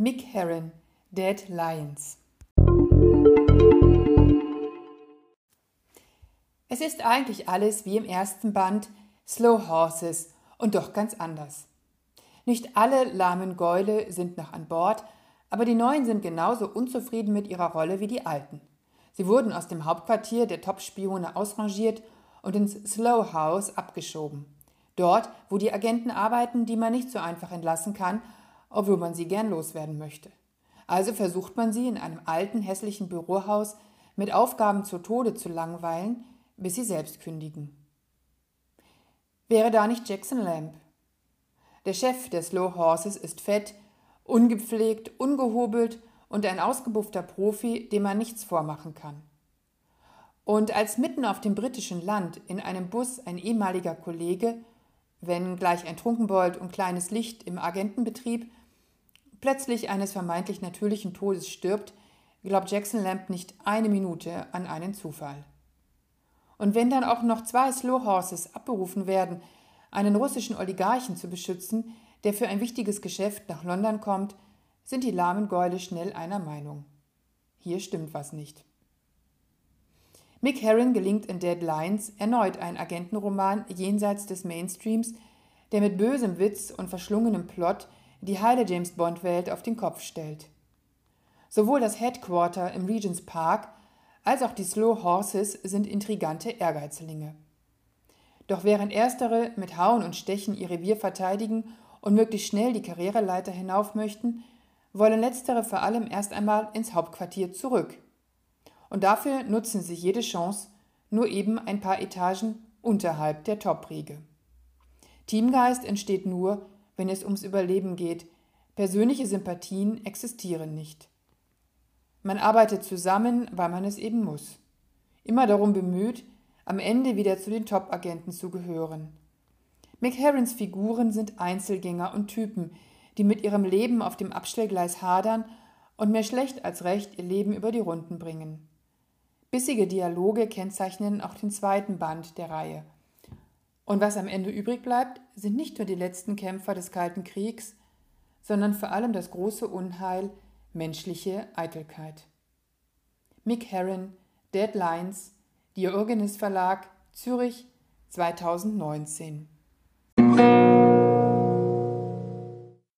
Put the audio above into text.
Mick Herron, Dead Lions. Es ist eigentlich alles wie im ersten Band Slow Horses und doch ganz anders. Nicht alle lahmen Gäule sind noch an Bord, aber die Neuen sind genauso unzufrieden mit ihrer Rolle wie die Alten. Sie wurden aus dem Hauptquartier der Top-Spione ausrangiert und ins Slow House abgeschoben. Dort, wo die Agenten arbeiten, die man nicht so einfach entlassen kann, obwohl man sie gern loswerden möchte. Also versucht man sie in einem alten, hässlichen Bürohaus mit Aufgaben zu Tode zu langweilen, bis sie selbst kündigen. Wäre da nicht Jackson Lamb? Der Chef der Slow Horses ist fett, ungepflegt, ungehobelt und ein ausgebuffter Profi, dem man nichts vormachen kann. Und als mitten auf dem britischen Land in einem Bus ein ehemaliger Kollege, wenn gleich ein Trunkenbold und kleines Licht im Agentenbetrieb, plötzlich eines vermeintlich natürlichen Todes stirbt, glaubt Jackson Lamb nicht eine Minute an einen Zufall. Und wenn dann auch noch zwei Slow Horses abberufen werden, einen russischen Oligarchen zu beschützen, der für ein wichtiges Geschäft nach London kommt, sind die lahmen Gäule schnell einer Meinung. Hier stimmt was nicht. Mick Herron gelingt in Dead Lines erneut ein Agentenroman jenseits des Mainstreams, der mit bösem Witz und verschlungenem Plot die heile James Bond-Welt auf den Kopf stellt. Sowohl das Headquarter im Regents Park als auch die Slow Horses sind intrigante Ehrgeizlinge. Doch während erstere mit Hauen und Stechen ihr Revier verteidigen und möglichst schnell die Karriereleiter hinauf möchten, wollen letztere vor allem erst einmal ins Hauptquartier zurück. Und dafür nutzen sie jede Chance, nur eben ein paar Etagen unterhalb der Top-Riege. Teamgeist entsteht nur, wenn es ums Überleben geht. Persönliche Sympathien existieren nicht. Man arbeitet zusammen, weil man es eben muss. Immer darum bemüht, am Ende wieder zu den Top-Agenten zu gehören. McHarrens Figuren sind Einzelgänger und Typen, die mit ihrem Leben auf dem Abstellgleis hadern und mehr schlecht als recht ihr Leben über die Runden bringen. Bissige Dialoge kennzeichnen auch den zweiten Band der Reihe. Und was am Ende übrig bleibt, sind nicht nur die letzten Kämpfer des Kalten Kriegs, sondern vor allem das große Unheil menschliche Eitelkeit. Mick Herron, Deadlines, Diogenes Verlag, Zürich 2019.